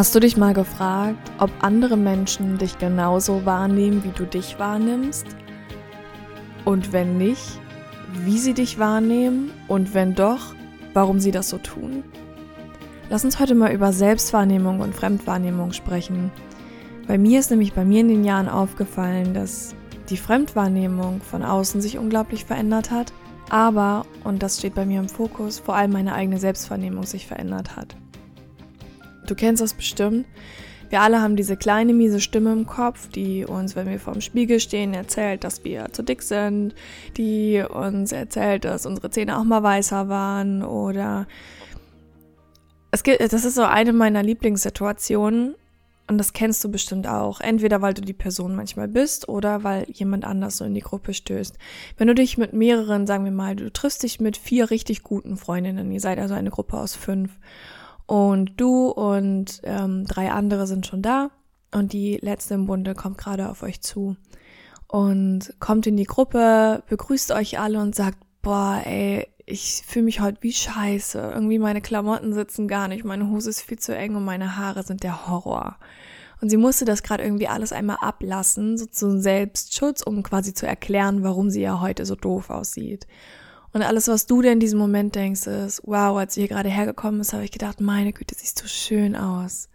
Hast du dich mal gefragt, ob andere Menschen dich genauso wahrnehmen, wie du dich wahrnimmst? Und wenn nicht, wie sie dich wahrnehmen und wenn doch, warum sie das so tun? Lass uns heute mal über Selbstwahrnehmung und Fremdwahrnehmung sprechen. Bei mir ist nämlich bei mir in den Jahren aufgefallen, dass die Fremdwahrnehmung von außen sich unglaublich verändert hat, aber, und das steht bei mir im Fokus, vor allem meine eigene Selbstwahrnehmung sich verändert hat. Du kennst das bestimmt. Wir alle haben diese kleine miese Stimme im Kopf, die uns, wenn wir vorm Spiegel stehen, erzählt, dass wir zu dick sind, die uns erzählt, dass unsere Zähne auch mal weißer waren oder es gibt, das ist so eine meiner Lieblingssituationen und das kennst du bestimmt auch. Entweder weil du die Person manchmal bist oder weil jemand anders so in die Gruppe stößt. Wenn du dich mit mehreren, sagen wir mal, du triffst dich mit vier richtig guten Freundinnen, ihr seid also eine Gruppe aus fünf und du und ähm, drei andere sind schon da und die letzte im Bunde kommt gerade auf euch zu und kommt in die Gruppe, begrüßt euch alle und sagt, boah, ey, ich fühle mich heute wie scheiße. Irgendwie meine Klamotten sitzen gar nicht, meine Hose ist viel zu eng und meine Haare sind der Horror. Und sie musste das gerade irgendwie alles einmal ablassen, so zum Selbstschutz, um quasi zu erklären, warum sie ja heute so doof aussieht. Und alles, was du dir in diesem Moment denkst, ist, wow, als hier gerade hergekommen ist, habe ich gedacht, meine Güte, siehst so schön aus.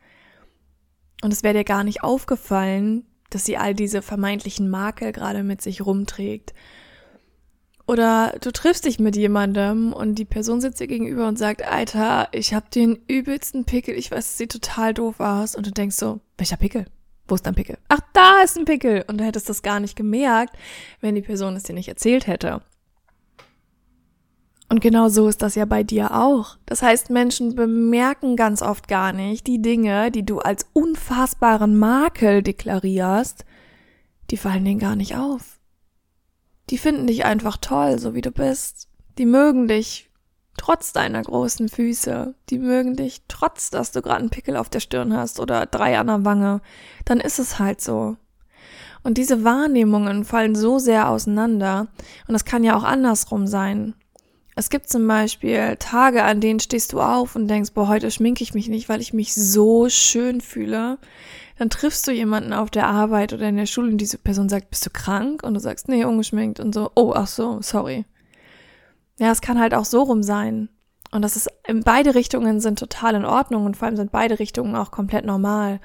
Und es wäre dir gar nicht aufgefallen, dass sie all diese vermeintlichen Makel gerade mit sich rumträgt. Oder du triffst dich mit jemandem und die Person sitzt dir gegenüber und sagt, Alter, ich hab den übelsten Pickel, ich weiß, es sieht total doof aus. Und du denkst so, welcher Pickel? Wo ist dein Pickel? Ach, da ist ein Pickel. Und du hättest das gar nicht gemerkt, wenn die Person es dir nicht erzählt hätte. Und genau so ist das ja bei dir auch. Das heißt, Menschen bemerken ganz oft gar nicht die Dinge, die du als unfassbaren Makel deklarierst, die fallen denen gar nicht auf. Die finden dich einfach toll, so wie du bist. Die mögen dich trotz deiner großen Füße. Die mögen dich trotz, dass du gerade einen Pickel auf der Stirn hast oder drei an der Wange. Dann ist es halt so. Und diese Wahrnehmungen fallen so sehr auseinander. Und das kann ja auch andersrum sein. Es gibt zum Beispiel Tage, an denen stehst du auf und denkst, boah, heute schminke ich mich nicht, weil ich mich so schön fühle. Dann triffst du jemanden auf der Arbeit oder in der Schule und diese Person sagt, bist du krank? Und du sagst, nee, ungeschminkt und so, oh, ach so, sorry. Ja, es kann halt auch so rum sein. Und das ist, in beide Richtungen sind total in Ordnung und vor allem sind beide Richtungen auch komplett normal.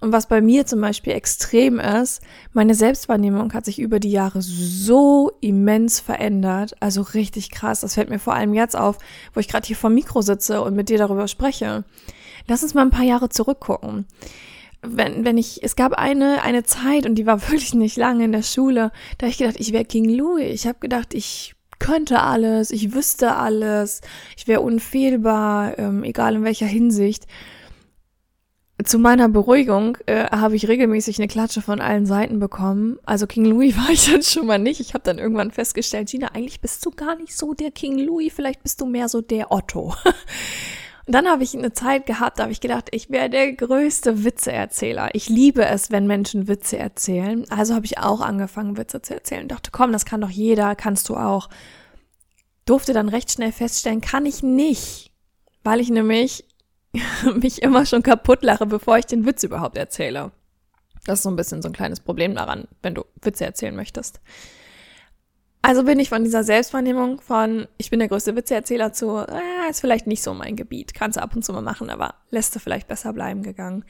Und was bei mir zum Beispiel extrem ist, meine Selbstwahrnehmung hat sich über die Jahre so immens verändert. Also richtig krass. Das fällt mir vor allem jetzt auf, wo ich gerade hier vor Mikro sitze und mit dir darüber spreche. Lass uns mal ein paar Jahre zurückgucken. Wenn, wenn ich, es gab eine, eine Zeit und die war wirklich nicht lange in der Schule, da habe ich gedacht, ich wäre King Louis. Ich habe gedacht, ich könnte alles, ich wüsste alles, ich wäre unfehlbar, ähm, egal in welcher Hinsicht. Zu meiner Beruhigung äh, habe ich regelmäßig eine Klatsche von allen Seiten bekommen. Also King Louis war ich dann schon mal nicht. Ich habe dann irgendwann festgestellt, Gina, eigentlich bist du gar nicht so der King Louis, vielleicht bist du mehr so der Otto. Und dann habe ich eine Zeit gehabt, da habe ich gedacht, ich wäre der größte Witzeerzähler. Ich liebe es, wenn Menschen Witze erzählen. Also habe ich auch angefangen, Witze zu erzählen. Ich dachte, komm, das kann doch jeder, kannst du auch. Durfte dann recht schnell feststellen, kann ich nicht, weil ich nämlich mich immer schon kaputt lache, bevor ich den Witz überhaupt erzähle. Das ist so ein bisschen so ein kleines Problem daran, wenn du Witze erzählen möchtest. Also bin ich von dieser Selbstwahrnehmung von, ich bin der größte Witzeerzähler zu, äh, ist vielleicht nicht so mein Gebiet. Kannst du ab und zu mal machen, aber lässt du vielleicht besser bleiben gegangen.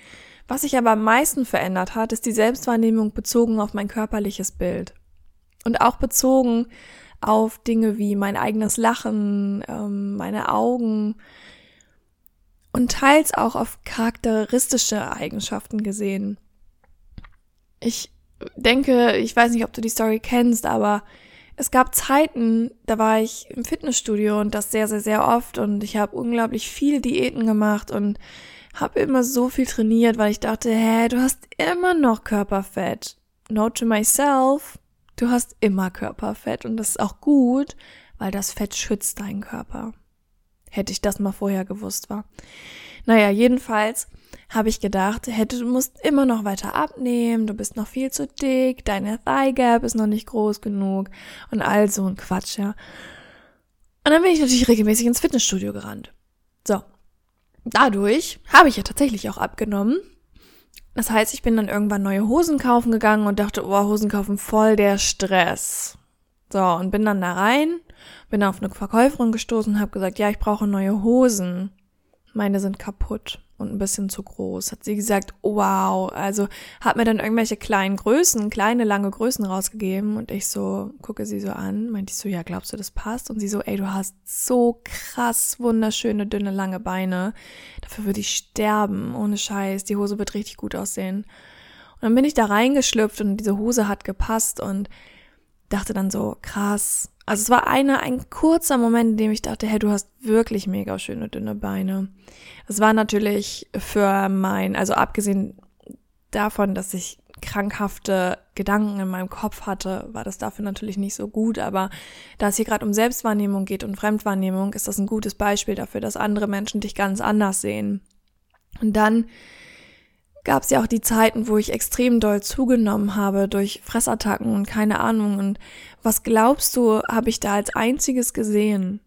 Was sich aber am meisten verändert hat, ist die Selbstwahrnehmung bezogen auf mein körperliches Bild. Und auch bezogen auf Dinge wie mein eigenes Lachen, ähm, meine Augen und teils auch auf charakteristische Eigenschaften gesehen. Ich denke, ich weiß nicht, ob du die Story kennst, aber es gab Zeiten, da war ich im Fitnessstudio und das sehr, sehr, sehr oft und ich habe unglaublich viele Diäten gemacht und habe immer so viel trainiert, weil ich dachte, hä, du hast immer noch Körperfett. Note to myself, du hast immer Körperfett und das ist auch gut, weil das Fett schützt deinen Körper. Hätte ich das mal vorher gewusst war. Naja, jedenfalls habe ich gedacht, hätte, du musst immer noch weiter abnehmen, du bist noch viel zu dick, deine Thigh Gap ist noch nicht groß genug und all so ein Quatsch, ja. Und dann bin ich natürlich regelmäßig ins Fitnessstudio gerannt. So. Dadurch habe ich ja tatsächlich auch abgenommen. Das heißt, ich bin dann irgendwann neue Hosen kaufen gegangen und dachte, oh, Hosen kaufen voll der Stress. So, und bin dann da rein, bin auf eine Verkäuferin gestoßen habe gesagt, ja, ich brauche neue Hosen. Meine sind kaputt und ein bisschen zu groß. Hat sie gesagt, wow, also hat mir dann irgendwelche kleinen Größen, kleine, lange Größen rausgegeben und ich so, gucke sie so an, meinte ich so, ja, glaubst du, das passt? Und sie so, ey, du hast so krass wunderschöne, dünne, lange Beine. Dafür würde ich sterben, ohne Scheiß. Die Hose wird richtig gut aussehen. Und dann bin ich da reingeschlüpft und diese Hose hat gepasst und dachte dann so, krass. Also es war eine, ein kurzer Moment, in dem ich dachte, hey, du hast wirklich mega schöne dünne Beine. Es war natürlich für mein, also abgesehen davon, dass ich krankhafte Gedanken in meinem Kopf hatte, war das dafür natürlich nicht so gut. Aber da es hier gerade um Selbstwahrnehmung geht und Fremdwahrnehmung, ist das ein gutes Beispiel dafür, dass andere Menschen dich ganz anders sehen. Und dann gab es ja auch die Zeiten, wo ich extrem doll zugenommen habe durch Fressattacken und keine Ahnung. Und was glaubst du, habe ich da als einziges gesehen?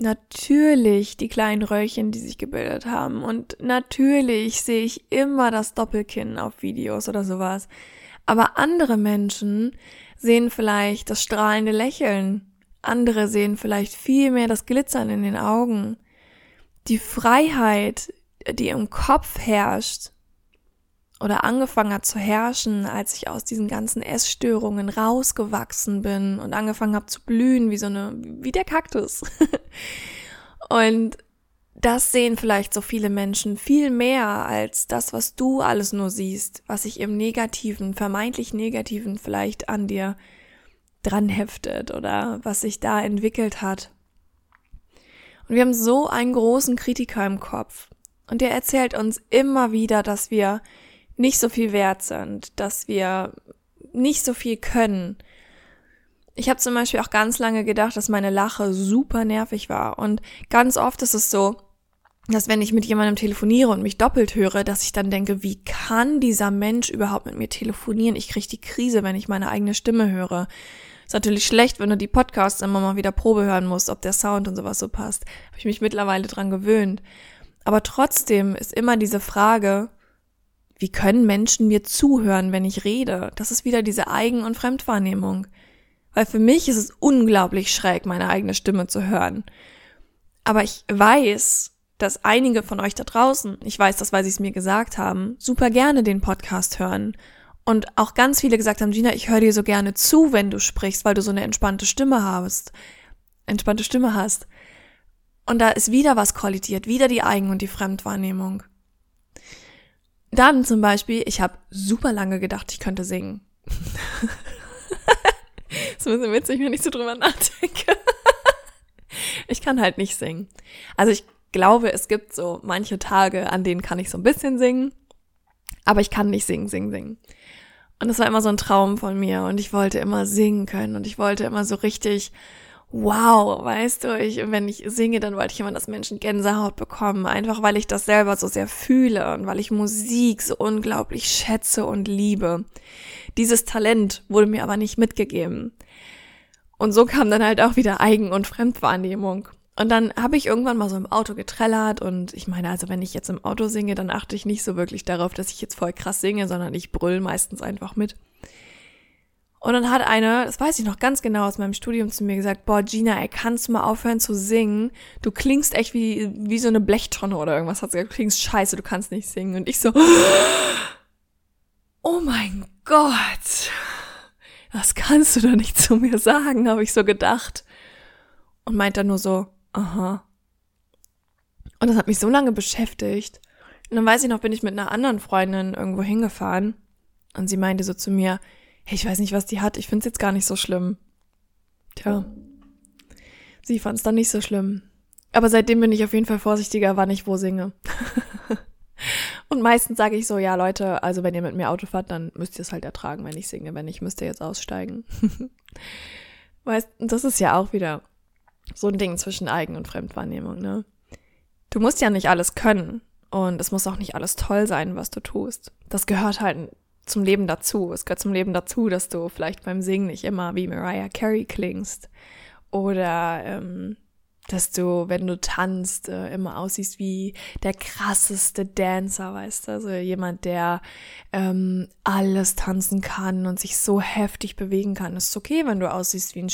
Natürlich die kleinen Röllchen, die sich gebildet haben. Und natürlich sehe ich immer das Doppelkinn auf Videos oder sowas. Aber andere Menschen sehen vielleicht das strahlende Lächeln. Andere sehen vielleicht viel mehr das Glitzern in den Augen. Die Freiheit, die im Kopf herrscht, oder angefangen hat zu herrschen, als ich aus diesen ganzen Essstörungen rausgewachsen bin und angefangen habe zu blühen wie so eine, wie der Kaktus. und das sehen vielleicht so viele Menschen viel mehr als das, was du alles nur siehst, was sich im Negativen, vermeintlich Negativen vielleicht an dir dran heftet oder was sich da entwickelt hat. Und wir haben so einen großen Kritiker im Kopf. Und der erzählt uns immer wieder, dass wir nicht so viel wert sind, dass wir nicht so viel können. Ich habe zum Beispiel auch ganz lange gedacht, dass meine Lache super nervig war. Und ganz oft ist es so, dass wenn ich mit jemandem telefoniere und mich doppelt höre, dass ich dann denke, wie kann dieser Mensch überhaupt mit mir telefonieren? Ich kriege die Krise, wenn ich meine eigene Stimme höre. Ist natürlich schlecht, wenn du die Podcasts immer mal wieder Probe hören musst, ob der Sound und sowas so passt. Habe ich mich mittlerweile dran gewöhnt. Aber trotzdem ist immer diese Frage, wie können Menschen mir zuhören, wenn ich rede? Das ist wieder diese Eigen- und Fremdwahrnehmung. Weil für mich ist es unglaublich schräg, meine eigene Stimme zu hören. Aber ich weiß, dass einige von euch da draußen, ich weiß das, weil sie es mir gesagt haben, super gerne den Podcast hören. Und auch ganz viele gesagt haben, Gina, ich höre dir so gerne zu, wenn du sprichst, weil du so eine entspannte Stimme hast. Entspannte Stimme hast. Und da ist wieder was kollidiert, wieder die Eigen- und die Fremdwahrnehmung. Dann zum Beispiel, ich habe super lange gedacht, ich könnte singen. ist ein bisschen witzig, wenn ich so drüber nachdenke. ich kann halt nicht singen. Also ich glaube, es gibt so manche Tage, an denen kann ich so ein bisschen singen, aber ich kann nicht singen, singen, singen. Und das war immer so ein Traum von mir und ich wollte immer singen können und ich wollte immer so richtig wow, weißt du, ich, wenn ich singe, dann wollte ich immer, dass Menschen Gänsehaut bekommen, einfach weil ich das selber so sehr fühle und weil ich Musik so unglaublich schätze und liebe. Dieses Talent wurde mir aber nicht mitgegeben. Und so kam dann halt auch wieder Eigen- und Fremdwahrnehmung. Und dann habe ich irgendwann mal so im Auto getrellert und ich meine, also wenn ich jetzt im Auto singe, dann achte ich nicht so wirklich darauf, dass ich jetzt voll krass singe, sondern ich brüll meistens einfach mit. Und dann hat eine, das weiß ich noch ganz genau aus meinem Studium zu mir gesagt, boah, Gina, ey, kannst du mal aufhören zu singen? Du klingst echt wie, wie so eine Blechtonne oder irgendwas. Hat sie gesagt, du klingst scheiße, du kannst nicht singen. Und ich so, oh mein Gott, was kannst du da nicht zu mir sagen, habe ich so gedacht. Und meint dann nur so, aha. Und das hat mich so lange beschäftigt. Und dann weiß ich noch, bin ich mit einer anderen Freundin irgendwo hingefahren. Und sie meinte so zu mir, hey, ich weiß nicht, was die hat, ich find's jetzt gar nicht so schlimm. Tja. Sie fand's dann nicht so schlimm. Aber seitdem bin ich auf jeden Fall vorsichtiger, wann ich wo singe. Und meistens sage ich so, ja Leute, also wenn ihr mit mir Auto fahrt, dann müsst ihr es halt ertragen, wenn ich singe. Wenn nicht, müsst ihr jetzt aussteigen. weißt, das ist ja auch wieder so ein Ding zwischen Eigen- und Fremdwahrnehmung, ne? Du musst ja nicht alles können. Und es muss auch nicht alles toll sein, was du tust. Das gehört halt zum Leben dazu. Es gehört zum Leben dazu, dass du vielleicht beim Singen nicht immer wie Mariah Carey klingst. Oder ähm, dass du, wenn du tanzt, äh, immer aussiehst wie der krasseste Dancer, weißt du? Also jemand, der ähm, alles tanzen kann und sich so heftig bewegen kann. Es ist okay, wenn du aussiehst wie ein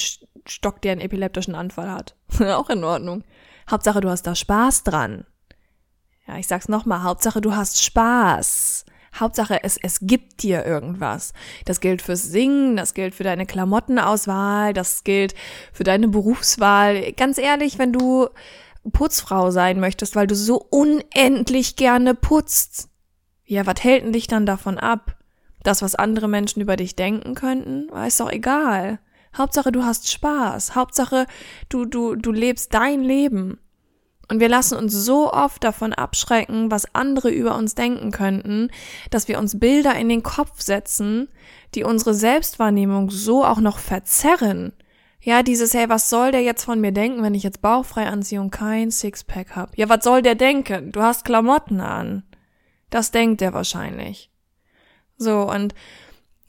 Stock, der einen epileptischen Anfall hat. Auch in Ordnung. Hauptsache, du hast da Spaß dran. Ja, ich sag's nochmal, Hauptsache, du hast Spaß. Hauptsache, es, es gibt dir irgendwas. Das gilt fürs Singen, das gilt für deine Klamottenauswahl, das gilt für deine Berufswahl. Ganz ehrlich, wenn du Putzfrau sein möchtest, weil du so unendlich gerne putzt, ja, was hält denn dich dann davon ab? Das, was andere Menschen über dich denken könnten, ist doch egal. Hauptsache, du hast Spaß. Hauptsache, du, du, du lebst dein Leben. Und wir lassen uns so oft davon abschrecken, was andere über uns denken könnten, dass wir uns Bilder in den Kopf setzen, die unsere Selbstwahrnehmung so auch noch verzerren. Ja, dieses, hey, was soll der jetzt von mir denken, wenn ich jetzt bauchfrei anziehe und kein Sixpack hab? Ja, was soll der denken? Du hast Klamotten an. Das denkt er wahrscheinlich. So, und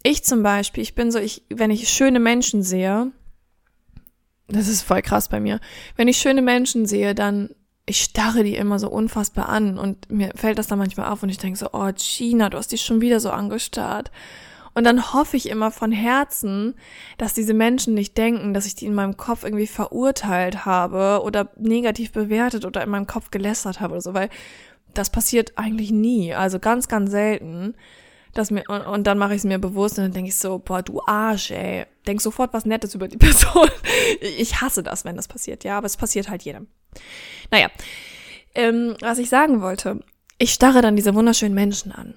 ich zum Beispiel, ich bin so, ich, wenn ich schöne Menschen sehe, das ist voll krass bei mir, wenn ich schöne Menschen sehe, dann ich starre die immer so unfassbar an und mir fällt das dann manchmal auf und ich denke so, oh Gina, du hast dich schon wieder so angestarrt. Und dann hoffe ich immer von Herzen, dass diese Menschen nicht denken, dass ich die in meinem Kopf irgendwie verurteilt habe oder negativ bewertet oder in meinem Kopf gelästert habe oder so, weil das passiert eigentlich nie, also ganz, ganz selten. Dass mir, und, und dann mache ich es mir bewusst und dann denke ich so, boah, du Arsch, ey. Denk sofort was Nettes über die Person. Ich hasse das, wenn das passiert, ja, aber es passiert halt jedem. Naja, ähm, was ich sagen wollte, ich starre dann diese wunderschönen Menschen an.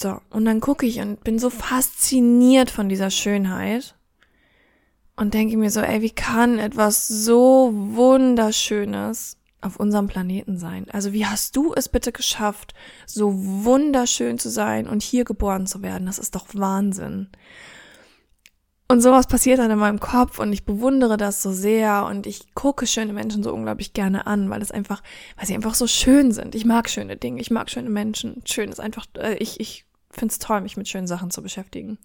So, und dann gucke ich und bin so fasziniert von dieser Schönheit und denke mir so, ey, wie kann etwas so wunderschönes auf unserem Planeten sein? Also wie hast du es bitte geschafft, so wunderschön zu sein und hier geboren zu werden? Das ist doch Wahnsinn. Und sowas passiert dann in meinem Kopf und ich bewundere das so sehr und ich gucke schöne Menschen so unglaublich gerne an, weil es einfach, weil sie einfach so schön sind. Ich mag schöne Dinge, ich mag schöne Menschen. Schön ist einfach, äh, ich, ich finde es toll, mich mit schönen Sachen zu beschäftigen.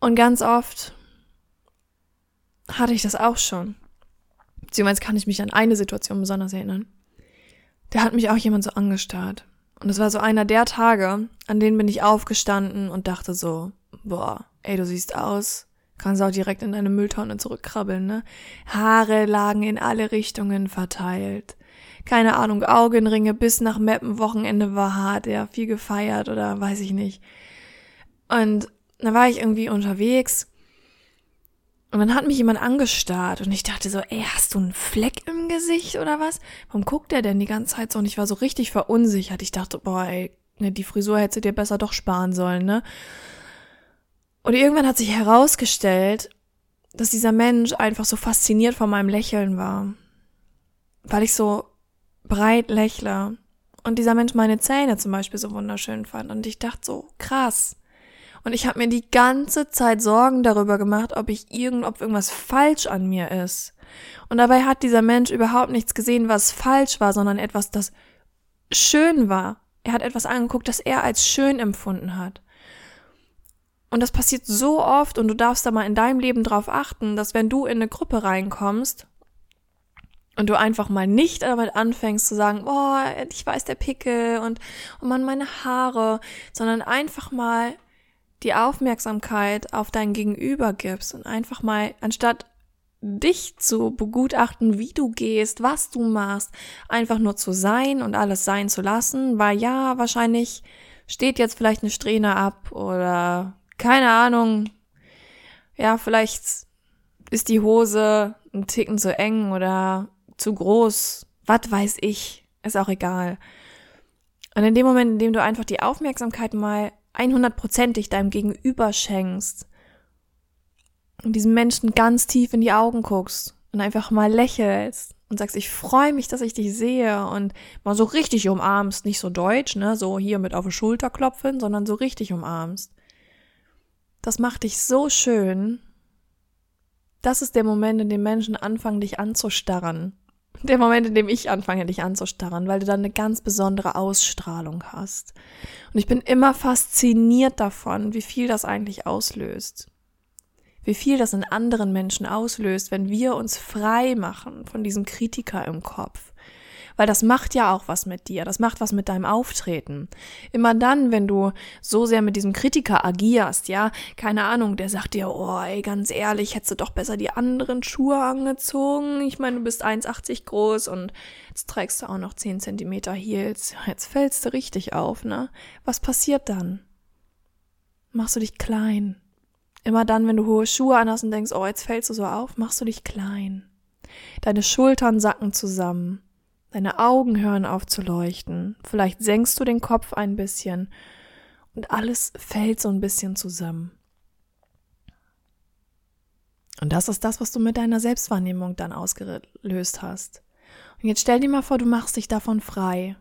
Und ganz oft hatte ich das auch schon. Beziehungsweise kann ich mich an eine Situation besonders erinnern. Da hat mich auch jemand so angestarrt. Und es war so einer der Tage, an denen bin ich aufgestanden und dachte so, boah, ey, du siehst aus, kannst auch direkt in deine Mülltonne zurückkrabbeln, ne? Haare lagen in alle Richtungen verteilt. Keine Ahnung, Augenringe bis nach Meppen Wochenende war hart, ja, viel gefeiert oder weiß ich nicht. Und da war ich irgendwie unterwegs und dann hat mich jemand angestarrt und ich dachte so, ey, hast du einen Fleck im Gesicht oder was? Warum guckt der denn die ganze Zeit so? Und ich war so richtig verunsichert. Ich dachte, boah, ey, ne, die Frisur hätte dir besser doch sparen sollen, ne? Und irgendwann hat sich herausgestellt, dass dieser Mensch einfach so fasziniert von meinem Lächeln war. Weil ich so breit lächle. Und dieser Mensch meine Zähne zum Beispiel so wunderschön fand. Und ich dachte so, krass. Und ich habe mir die ganze Zeit Sorgen darüber gemacht, ob ich irgend, ob irgendwas falsch an mir ist. Und dabei hat dieser Mensch überhaupt nichts gesehen, was falsch war, sondern etwas, das schön war. Er hat etwas angeguckt, das er als schön empfunden hat. Und das passiert so oft und du darfst da mal in deinem Leben drauf achten, dass wenn du in eine Gruppe reinkommst und du einfach mal nicht damit anfängst zu sagen, boah, ich weiß der Pickel und oh Mann, meine Haare, sondern einfach mal die Aufmerksamkeit auf dein Gegenüber gibst und einfach mal, anstatt dich zu begutachten, wie du gehst, was du machst, einfach nur zu sein und alles sein zu lassen, weil ja, wahrscheinlich steht jetzt vielleicht eine Strähne ab oder keine Ahnung, ja, vielleicht ist die Hose ein Ticken zu eng oder zu groß, was weiß ich, ist auch egal. Und in dem Moment, in dem du einfach die Aufmerksamkeit mal 100%ig deinem Gegenüber schenkst und diesem Menschen ganz tief in die Augen guckst und einfach mal lächelst und sagst, ich freue mich, dass ich dich sehe und mal so richtig umarmst, nicht so deutsch, ne, so hier mit auf die Schulter klopfen, sondern so richtig umarmst. Das macht dich so schön. Das ist der Moment, in dem Menschen anfangen, dich anzustarren. Der Moment, in dem ich anfange, dich anzustarren, weil du dann eine ganz besondere Ausstrahlung hast. Und ich bin immer fasziniert davon, wie viel das eigentlich auslöst wie viel das in anderen Menschen auslöst, wenn wir uns frei machen von diesem Kritiker im Kopf. Weil das macht ja auch was mit dir, das macht was mit deinem Auftreten. Immer dann, wenn du so sehr mit diesem Kritiker agierst, ja, keine Ahnung, der sagt dir, oh, ey, ganz ehrlich, hättest du doch besser die anderen Schuhe angezogen. Ich meine, du bist 1,80 groß und jetzt trägst du auch noch 10 Zentimeter Heels. Jetzt fällst du richtig auf, ne? Was passiert dann? Machst du dich klein, Immer dann, wenn du hohe Schuhe anhast und denkst, oh, jetzt fällst du so auf, machst du dich klein. Deine Schultern sacken zusammen. Deine Augen hören auf zu leuchten. Vielleicht senkst du den Kopf ein bisschen und alles fällt so ein bisschen zusammen. Und das ist das, was du mit deiner Selbstwahrnehmung dann ausgelöst hast. Und jetzt stell dir mal vor, du machst dich davon frei.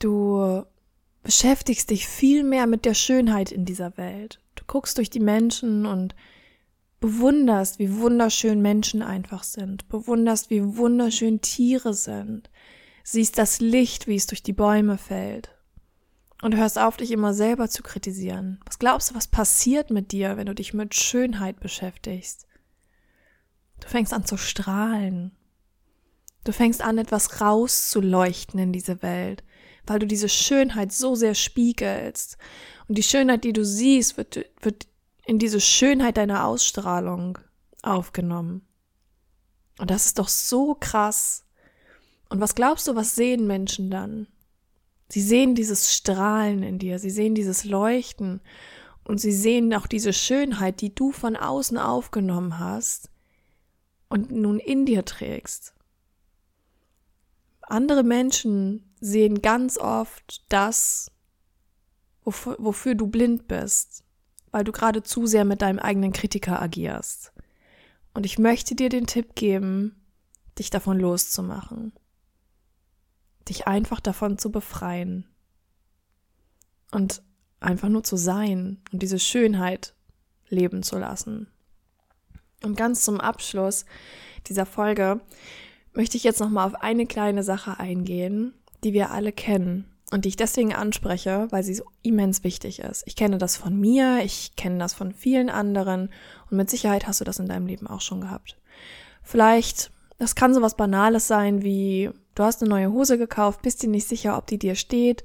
Du beschäftigst dich viel mehr mit der Schönheit in dieser Welt guckst durch die Menschen und bewunderst, wie wunderschön Menschen einfach sind, bewunderst, wie wunderschön Tiere sind, siehst das Licht, wie es durch die Bäume fällt und hörst auf, dich immer selber zu kritisieren. Was glaubst du, was passiert mit dir, wenn du dich mit Schönheit beschäftigst? Du fängst an zu strahlen. Du fängst an, etwas rauszuleuchten in diese Welt, weil du diese Schönheit so sehr spiegelst. Und die Schönheit, die du siehst, wird, wird in diese Schönheit deiner Ausstrahlung aufgenommen. Und das ist doch so krass. Und was glaubst du, was sehen Menschen dann? Sie sehen dieses Strahlen in dir, sie sehen dieses Leuchten und sie sehen auch diese Schönheit, die du von außen aufgenommen hast und nun in dir trägst. Andere Menschen sehen ganz oft das, wofür, wofür du blind bist, weil du gerade zu sehr mit deinem eigenen Kritiker agierst. Und ich möchte dir den Tipp geben, dich davon loszumachen. Dich einfach davon zu befreien. Und einfach nur zu sein und diese Schönheit leben zu lassen. Und ganz zum Abschluss dieser Folge möchte ich jetzt nochmal auf eine kleine Sache eingehen, die wir alle kennen und die ich deswegen anspreche, weil sie so immens wichtig ist. Ich kenne das von mir, ich kenne das von vielen anderen und mit Sicherheit hast du das in deinem Leben auch schon gehabt. Vielleicht, das kann so was Banales sein wie, du hast eine neue Hose gekauft, bist dir nicht sicher, ob die dir steht.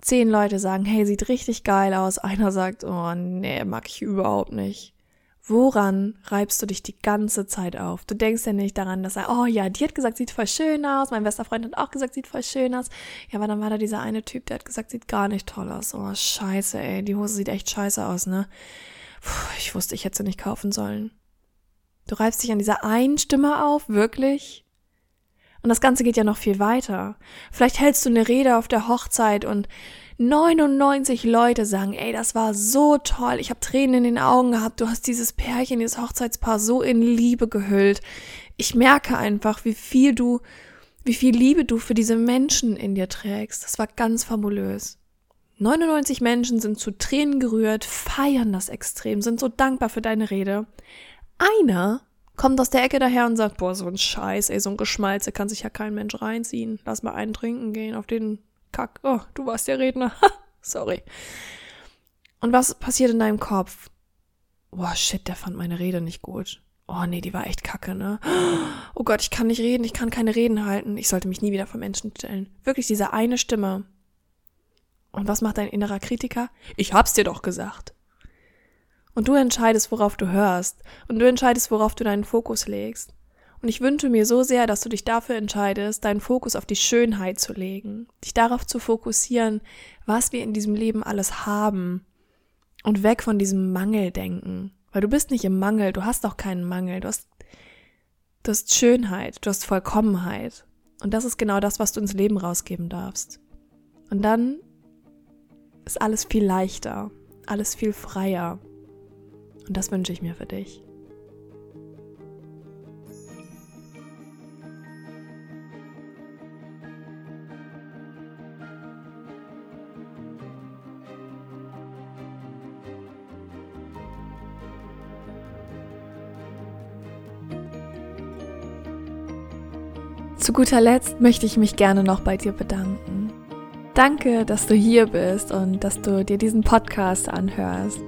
Zehn Leute sagen, hey, sieht richtig geil aus. Einer sagt, oh nee, mag ich überhaupt nicht. Woran reibst du dich die ganze Zeit auf? Du denkst ja nicht daran, dass er, oh ja, die hat gesagt, sieht voll schön aus. Mein bester Freund hat auch gesagt, sieht voll schön aus. Ja, aber dann war da dieser eine Typ, der hat gesagt, sieht gar nicht toll aus. Oh, scheiße, ey, die Hose sieht echt scheiße aus, ne? Puh, ich wusste, ich hätte sie nicht kaufen sollen. Du reibst dich an dieser einen Stimme auf, wirklich? Und das Ganze geht ja noch viel weiter. Vielleicht hältst du eine Rede auf der Hochzeit und 99 Leute sagen, ey, das war so toll, ich habe Tränen in den Augen gehabt, du hast dieses Pärchen, dieses Hochzeitspaar so in Liebe gehüllt. Ich merke einfach, wie viel du, wie viel Liebe du für diese Menschen in dir trägst. Das war ganz fabulös. 99 Menschen sind zu Tränen gerührt, feiern das extrem, sind so dankbar für deine Rede. Einer kommt aus der Ecke daher und sagt, boah, so ein Scheiß, ey, so ein Geschmalze kann sich ja kein Mensch reinziehen. Lass mal einen trinken gehen, auf den Kack. Oh, du warst der Redner. Sorry. Und was passiert in deinem Kopf? Boah, shit, der fand meine Rede nicht gut. Oh nee, die war echt kacke, ne? Oh Gott, ich kann nicht reden, ich kann keine Reden halten. Ich sollte mich nie wieder vor Menschen stellen. Wirklich diese eine Stimme. Und was macht dein innerer Kritiker? Ich hab's dir doch gesagt. Und du entscheidest, worauf du hörst. Und du entscheidest, worauf du deinen Fokus legst. Und ich wünsche mir so sehr, dass du dich dafür entscheidest, deinen Fokus auf die Schönheit zu legen, dich darauf zu fokussieren, was wir in diesem Leben alles haben und weg von diesem Mangeldenken. Weil du bist nicht im Mangel, du hast auch keinen Mangel, du hast, du hast Schönheit, du hast Vollkommenheit. Und das ist genau das, was du ins Leben rausgeben darfst. Und dann ist alles viel leichter, alles viel freier. Und das wünsche ich mir für dich. Zu guter Letzt möchte ich mich gerne noch bei dir bedanken. Danke, dass du hier bist und dass du dir diesen Podcast anhörst.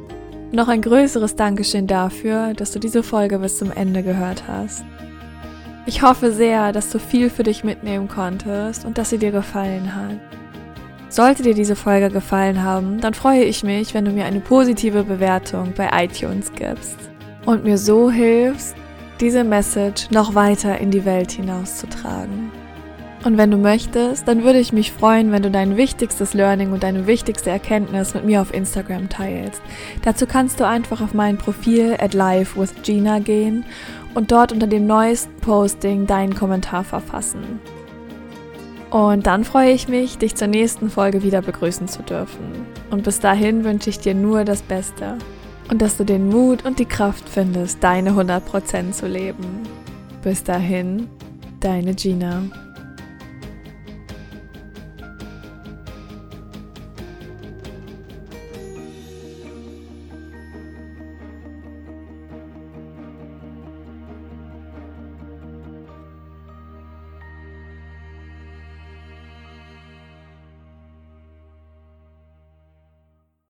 Noch ein größeres Dankeschön dafür, dass du diese Folge bis zum Ende gehört hast. Ich hoffe sehr, dass du viel für dich mitnehmen konntest und dass sie dir gefallen hat. Sollte dir diese Folge gefallen haben, dann freue ich mich, wenn du mir eine positive Bewertung bei iTunes gibst und mir so hilfst, diese Message noch weiter in die Welt hinauszutragen. Und wenn du möchtest, dann würde ich mich freuen, wenn du dein wichtigstes Learning und deine wichtigste Erkenntnis mit mir auf Instagram teilst. Dazu kannst du einfach auf mein Profil at live with Gina gehen und dort unter dem neuesten Posting deinen Kommentar verfassen. Und dann freue ich mich, dich zur nächsten Folge wieder begrüßen zu dürfen. Und bis dahin wünsche ich dir nur das Beste und dass du den Mut und die Kraft findest, deine 100% zu leben. Bis dahin, deine Gina.